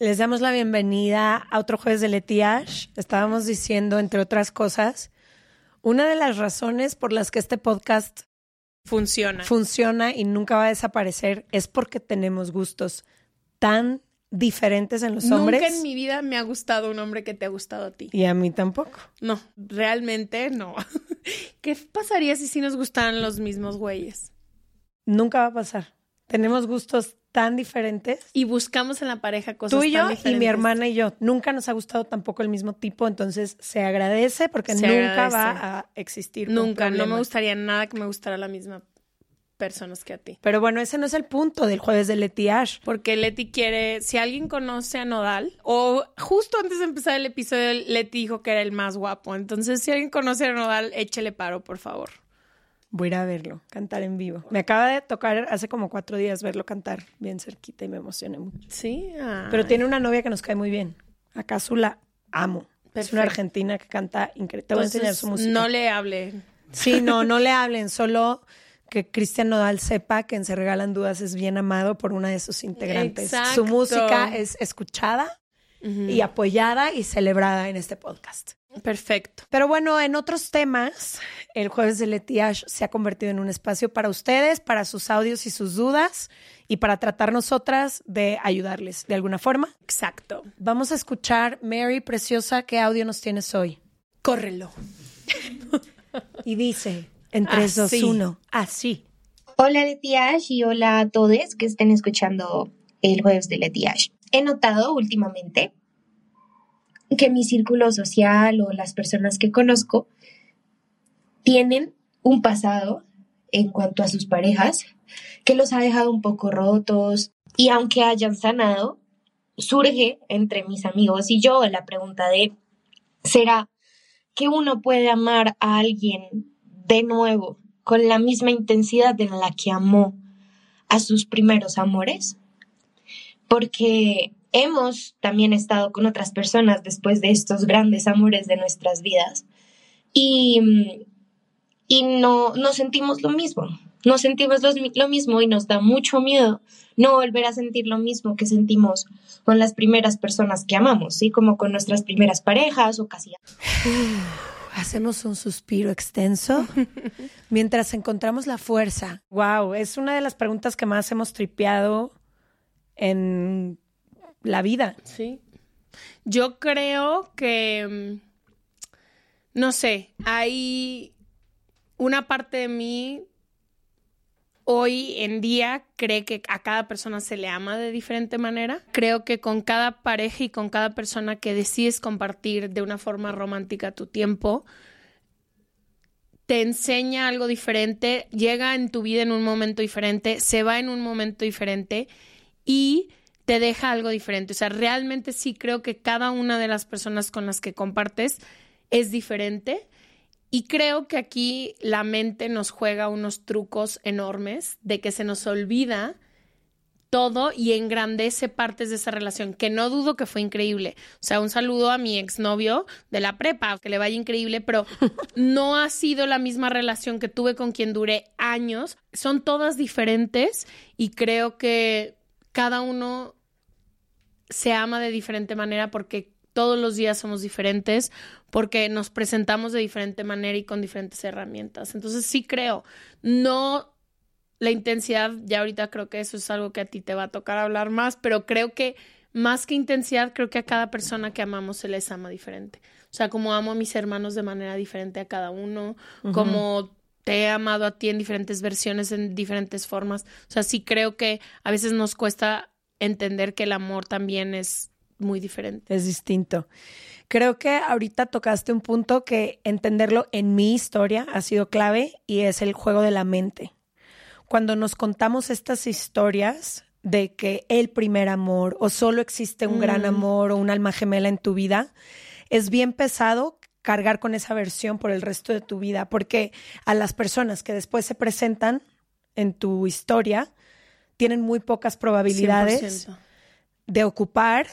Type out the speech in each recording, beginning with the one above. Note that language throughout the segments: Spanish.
Les damos la bienvenida a otro jueves de Letiash. Estábamos diciendo, entre otras cosas, una de las razones por las que este podcast funciona. funciona y nunca va a desaparecer es porque tenemos gustos tan diferentes en los hombres. Nunca en mi vida me ha gustado un hombre que te ha gustado a ti. Y a mí tampoco. No, realmente no. ¿Qué pasaría si sí nos gustaran los mismos güeyes? Nunca va a pasar. Tenemos gustos tan diferentes. Y buscamos en la pareja cosas Tú y yo tan y mi hermana y yo. Nunca nos ha gustado tampoco el mismo tipo, entonces se agradece porque Se nunca agradece. va a existir. un Nunca, no me gustaría nada que me gustara la misma personas que a ti. Pero bueno, ese no es el punto del jueves de Leti Ash. Porque Leti quiere, si alguien conoce a Nodal, o justo antes de empezar el episodio, Leti dijo que era el más guapo. Entonces, si alguien conoce a Nodal, échele paro, por favor. Voy a ir a verlo, cantar en vivo. Me acaba de tocar hace como cuatro días verlo cantar bien cerquita y me emocioné mucho. Sí. Pero tiene una novia que nos cae muy bien. Acaso la amo. Es una argentina que canta increíble. Te voy a enseñar su música. No le hable. Sí, no, no le hablen, solo que Cristian Nodal sepa que en Se Regalan Dudas es bien amado por una de sus integrantes. Exacto. Su música es escuchada y apoyada y celebrada en este podcast. Perfecto. Pero bueno, en otros temas, el jueves de Letiash se ha convertido en un espacio para ustedes, para sus audios y sus dudas y para tratar nosotras de ayudarles de alguna forma. Exacto. Vamos a escuchar, Mary Preciosa, ¿qué audio nos tienes hoy? Córrelo. Y dice, en 3, 2, Así. 1, así. Hola Letiash y hola a todos que estén escuchando el jueves de Letiash. He notado últimamente que mi círculo social o las personas que conozco tienen un pasado en cuanto a sus parejas que los ha dejado un poco rotos y aunque hayan sanado, surge entre mis amigos y yo la pregunta de, ¿será que uno puede amar a alguien de nuevo con la misma intensidad en la que amó a sus primeros amores? Porque hemos también estado con otras personas después de estos grandes amores de nuestras vidas y, y no, no sentimos lo mismo. No sentimos los lo mismo y nos da mucho miedo no volver a sentir lo mismo que sentimos con las primeras personas que amamos, ¿sí? Como con nuestras primeras parejas o casi Hacemos un suspiro extenso mientras encontramos la fuerza. Wow, es una de las preguntas que más hemos tripeado en la vida. Sí. Yo creo que, mm, no sé, hay una parte de mí hoy en día cree que a cada persona se le ama de diferente manera. Creo que con cada pareja y con cada persona que decides compartir de una forma romántica tu tiempo, te enseña algo diferente, llega en tu vida en un momento diferente, se va en un momento diferente y te deja algo diferente. O sea, realmente sí creo que cada una de las personas con las que compartes es diferente. Y creo que aquí la mente nos juega unos trucos enormes de que se nos olvida todo y engrandece partes de esa relación, que no dudo que fue increíble. O sea, un saludo a mi exnovio de la prepa, que le vaya increíble, pero no ha sido la misma relación que tuve con quien duré años. Son todas diferentes y creo que cada uno se ama de diferente manera porque todos los días somos diferentes, porque nos presentamos de diferente manera y con diferentes herramientas. Entonces sí creo, no la intensidad, ya ahorita creo que eso es algo que a ti te va a tocar hablar más, pero creo que más que intensidad, creo que a cada persona que amamos se les ama diferente. O sea, como amo a mis hermanos de manera diferente a cada uno, como te he amado a ti en diferentes versiones, en diferentes formas. O sea, sí creo que a veces nos cuesta entender que el amor también es muy diferente. Es distinto. Creo que ahorita tocaste un punto que entenderlo en mi historia ha sido clave y es el juego de la mente. Cuando nos contamos estas historias de que el primer amor o solo existe un gran mm. amor o un alma gemela en tu vida, es bien pesado cargar con esa versión por el resto de tu vida, porque a las personas que después se presentan en tu historia tienen muy pocas probabilidades de ocupar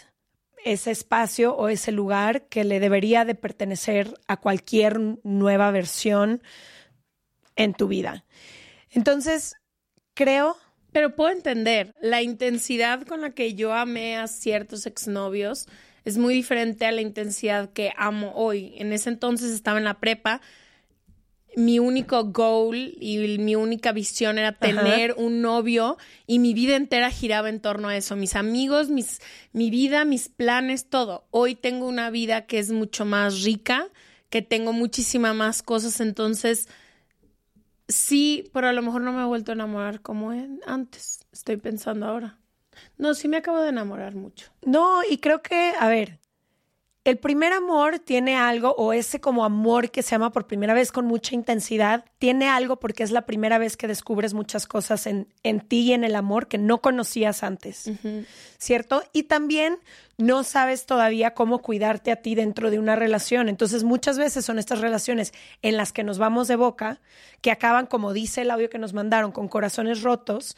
ese espacio o ese lugar que le debería de pertenecer a cualquier nueva versión en tu vida. Entonces, creo... Pero puedo entender, la intensidad con la que yo amé a ciertos exnovios es muy diferente a la intensidad que amo hoy. En ese entonces estaba en la prepa, mi único goal y mi única visión era tener un novio y mi vida entera giraba en torno a eso, mis amigos, mis, mi vida, mis planes, todo. Hoy tengo una vida que es mucho más rica, que tengo muchísimas más cosas, entonces sí, pero a lo mejor no me he vuelto a enamorar como antes, estoy pensando ahora. No, sí me acabo de enamorar mucho. No, y creo que, a ver, el primer amor tiene algo, o ese como amor que se ama por primera vez con mucha intensidad, tiene algo porque es la primera vez que descubres muchas cosas en, en ti y en el amor que no conocías antes, ¿cierto? Y también no sabes todavía cómo cuidarte a ti dentro de una relación. Entonces muchas veces son estas relaciones en las que nos vamos de boca, que acaban, como dice el audio que nos mandaron, con corazones rotos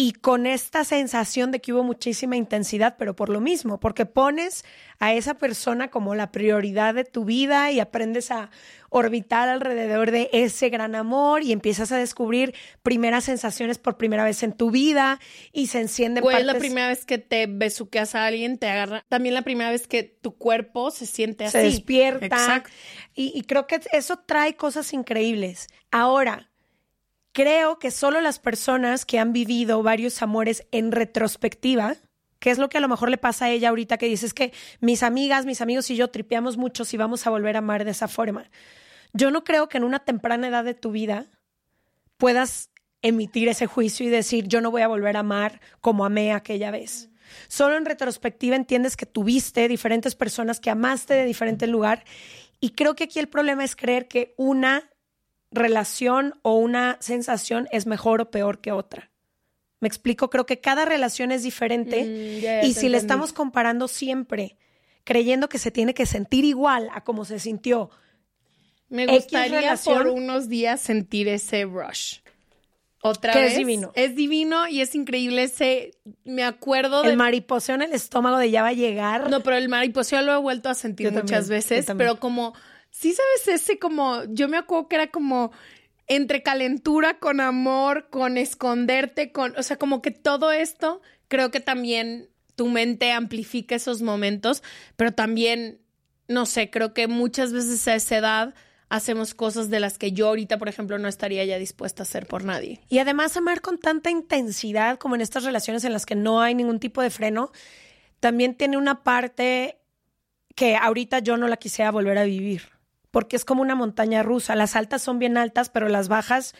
y con esta sensación de que hubo muchísima intensidad, pero por lo mismo, porque pones a esa persona como la prioridad de tu vida y aprendes a orbitar alrededor de ese gran amor y empiezas a descubrir primeras sensaciones por primera vez en tu vida y se enciende Güey, es la primera vez que te besuqueas a alguien, te agarra. También la primera vez que tu cuerpo se siente así. Se despierta. Exacto. Y, y creo que eso trae cosas increíbles. Ahora, creo que solo las personas que han vivido varios amores en retrospectiva, que es lo que a lo mejor le pasa a ella ahorita que dices que mis amigas, mis amigos y yo tripeamos mucho si vamos a volver a amar de esa forma. Yo no creo que en una temprana edad de tu vida puedas emitir ese juicio y decir yo no voy a volver a amar como amé aquella vez. Solo en retrospectiva entiendes que tuviste diferentes personas que amaste de diferente lugar y creo que aquí el problema es creer que una relación o una sensación es mejor o peor que otra. Me explico, creo que cada relación es diferente mm, y si le estamos comparando siempre, creyendo que se tiene que sentir igual a como se sintió. Me gustaría por unos días sentir ese rush. Otra vez. Es divino. Es divino y es increíble ese. Me acuerdo de. El mariposeo en el estómago de ya va a llegar. No, pero el mariposeo lo he vuelto a sentir muchas veces, pero como sí sabes ese como, yo me acuerdo que era como entre calentura con amor, con esconderte, con, o sea, como que todo esto, creo que también tu mente amplifica esos momentos, pero también, no sé, creo que muchas veces a esa edad hacemos cosas de las que yo ahorita, por ejemplo, no estaría ya dispuesta a hacer por nadie. Y además amar con tanta intensidad como en estas relaciones en las que no hay ningún tipo de freno, también tiene una parte que ahorita yo no la quisiera volver a vivir porque es como una montaña rusa. Las altas son bien altas, pero las bajas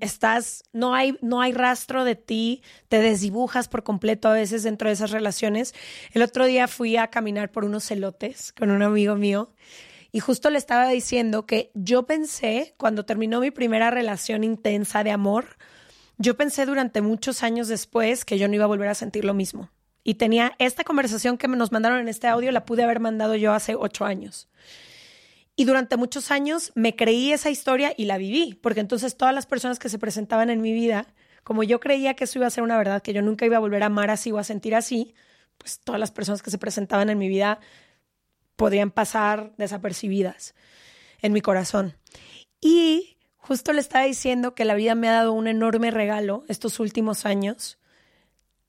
estás, no hay, no hay rastro de ti, te desdibujas por completo a veces dentro de esas relaciones. El otro día fui a caminar por unos celotes con un amigo mío y justo le estaba diciendo que yo pensé, cuando terminó mi primera relación intensa de amor, yo pensé durante muchos años después que yo no iba a volver a sentir lo mismo. Y tenía esta conversación que nos mandaron en este audio, la pude haber mandado yo hace ocho años. Y durante muchos años me creí esa historia y la viví, porque entonces todas las personas que se presentaban en mi vida, como yo creía que eso iba a ser una verdad, que yo nunca iba a volver a amar así o a sentir así, pues todas las personas que se presentaban en mi vida podrían pasar desapercibidas en mi corazón. Y justo le estaba diciendo que la vida me ha dado un enorme regalo estos últimos años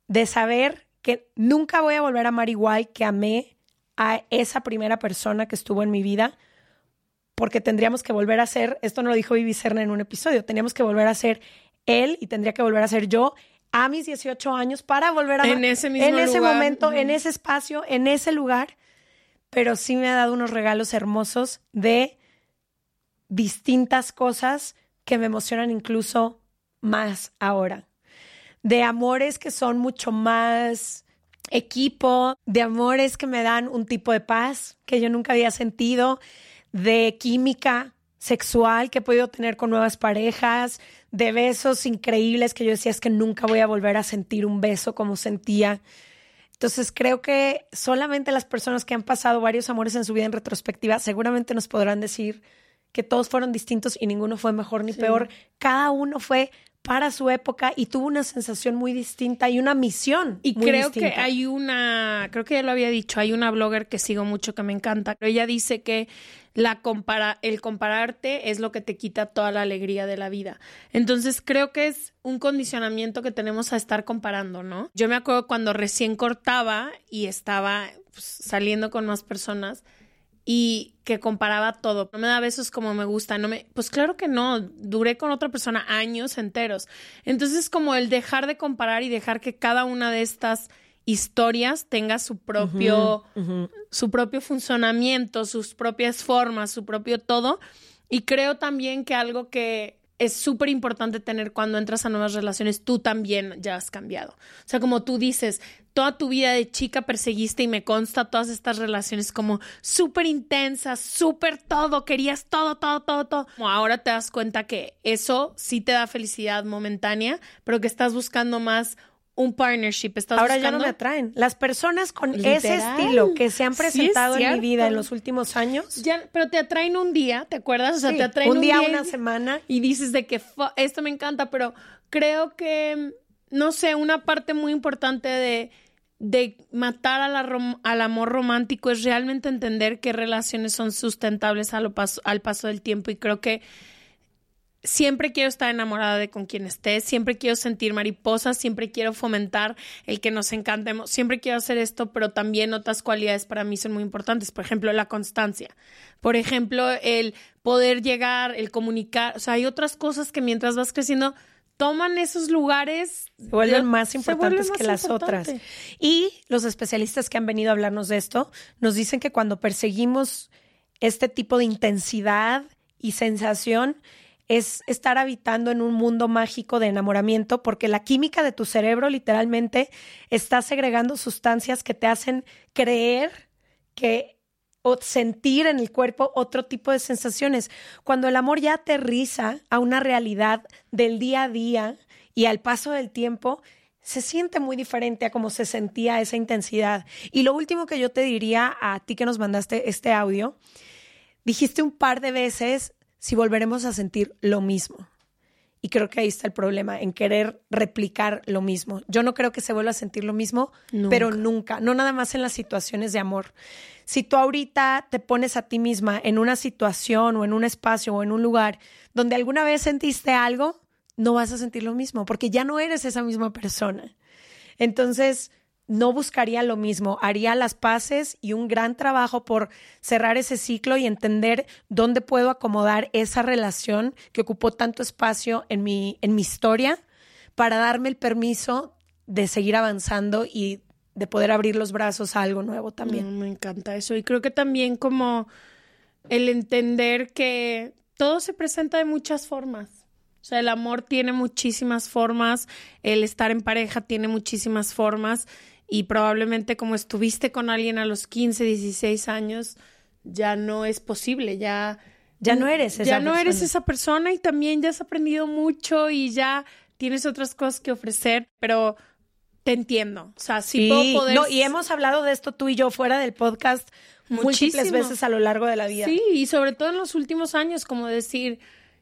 de saber que nunca voy a volver a amar igual que amé a esa primera persona que estuvo en mi vida porque tendríamos que volver a ser, esto no lo dijo Vivi Serna en un episodio, teníamos que volver a ser él y tendría que volver a ser yo a mis 18 años para volver a En ese mismo en ese momento, en ese espacio, en ese lugar, pero sí me ha dado unos regalos hermosos de distintas cosas que me emocionan incluso más ahora. De amores que son mucho más equipo, de amores que me dan un tipo de paz que yo nunca había sentido, de química sexual que he podido tener con nuevas parejas, de besos increíbles que yo decía es que nunca voy a volver a sentir un beso como sentía. Entonces creo que solamente las personas que han pasado varios amores en su vida en retrospectiva seguramente nos podrán decir que todos fueron distintos y ninguno fue mejor ni peor. Cada uno fue para su época y tuvo una sensación muy distinta y una misión. Y muy creo que hay una, creo que ya lo había dicho, hay una blogger que sigo mucho que me encanta. Pero ella dice que la compara, el compararte es lo que te quita toda la alegría de la vida. Entonces creo que es un condicionamiento que tenemos a estar comparando, ¿no? Yo me acuerdo cuando recién cortaba y estaba pues, saliendo con más personas y que comparaba todo. No me da besos como me gusta, no me, pues claro que no, duré con otra persona años enteros. Entonces como el dejar de comparar y dejar que cada una de estas historias tenga su propio su propio funcionamiento, sus propias formas, su propio todo. Y creo también que algo que es súper importante tener cuando entras a nuevas relaciones, tú también ya has cambiado. O sea, como tú dices, toda tu vida de chica perseguiste y me consta todas estas relaciones como súper intensas, súper todo, querías todo, todo, todo, todo. Como ahora te das cuenta que eso sí te da felicidad momentánea, pero que estás buscando más un partnership. Estás Ahora ya no me atraen. Las personas con ese estilo que se han Sí, presentado en mi vida en los últimos años, Ya, pero te atraen un día, ¿te acuerdas? O sea, Sí, te atraen un día, una semana. Y dices de que "Fu- esto me encanta, pero creo que, no sé, una parte muy importante de, de matar a la rom- al amor romántico es realmente entender qué relaciones son sustentables a lo paso, al paso del tiempo. Y creo que siempre quiero estar enamorada de con quien esté, siempre quiero sentir mariposas, siempre quiero fomentar el que nos encantemos, siempre quiero hacer esto, pero también otras cualidades para mí son muy importantes, por ejemplo, la constancia, por ejemplo, el poder llegar, el comunicar, o sea, hay otras cosas que mientras vas creciendo toman esos lugares se vuelven más importantes vuelven que las otras. Y los especialistas que han venido a hablarnos de esto nos dicen que cuando perseguimos este tipo de intensidad y sensación es estar habitando en un mundo mágico de enamoramiento porque la química de tu cerebro literalmente está segregando sustancias que te hacen creer que o sentir en el cuerpo otro tipo de sensaciones. Cuando el amor ya aterriza a una realidad del día a día y al paso del tiempo, se siente muy diferente a cómo se sentía esa intensidad. Y lo último que yo te diría a ti que nos mandaste este audio, dijiste un par de veces si volveremos a sentir lo mismo. Y creo que ahí está el problema, en querer replicar lo mismo. Yo no creo que se vuelva a sentir lo mismo, Nunca. pero nunca, no nada más en las situaciones de amor. Si tú ahorita te pones a ti misma en una situación o en un espacio o en un lugar donde alguna vez sentiste algo, no vas a sentir lo mismo, porque ya no eres esa misma persona. Entonces, no buscaría lo mismo, haría las paces y un gran trabajo por cerrar ese ciclo y entender dónde puedo acomodar esa relación que ocupó tanto espacio en mi, en mi historia para darme el permiso de seguir avanzando y de poder abrir los brazos a algo nuevo también. Me encanta eso. Y creo que también como el entender que todo se presenta de muchas formas. O sea, el amor tiene muchísimas formas, el estar en pareja tiene muchísimas formas y probablemente como estuviste con alguien a los 15, 16 años, ya no es posible, ya... Ya no eres esa Ya no eres esa persona y también ya has aprendido mucho y ya tienes otras cosas que ofrecer, pero te entiendo. O sea, sí, puedo poder... no, y hemos hablado de esto tú y yo fuera del podcast múltiples Muchísimo. veces a lo largo de la vida. Sí, y sobre todo en los últimos años, como decir,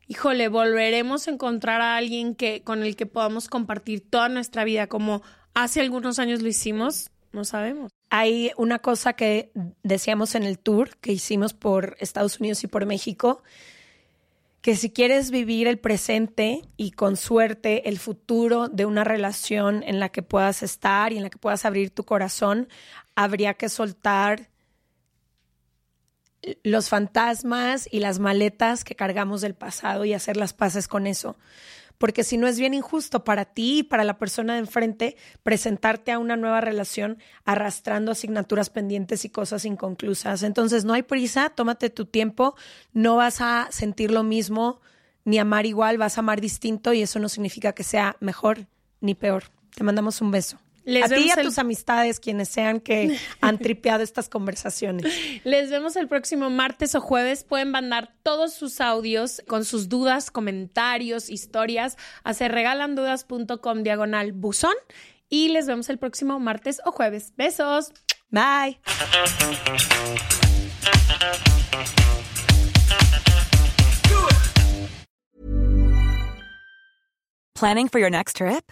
híjole, volveremos a encontrar a alguien que con el que podamos compartir toda nuestra vida, como hace algunos años lo hicimos, no sabemos. Hay una cosa que decíamos en el tour que hicimos por Estados Unidos y por México, que si quieres vivir el presente y con suerte el futuro de una relación en la que puedas estar y en la que puedas abrir tu corazón, habría que soltar los fantasmas y las maletas que cargamos del pasado y hacer las paces con eso. Porque si no es bien injusto para ti y para la persona de enfrente presentarte a una nueva relación arrastrando asignaturas pendientes y cosas inconclusas. Entonces no hay prisa, tómate tu tiempo, no vas a sentir lo mismo ni amar igual, vas a amar distinto y eso no significa que sea mejor ni peor. Te mandamos un beso. A ti y a tus amistades, quienes sean que han tripeado estas conversaciones. Les vemos el próximo martes o jueves. Pueden mandar todos sus audios con sus dudas, comentarios, historias a serregalandudas.com diagonal buzón. Y les vemos el próximo martes o jueves. Besos. Bye. Planning for your next trip?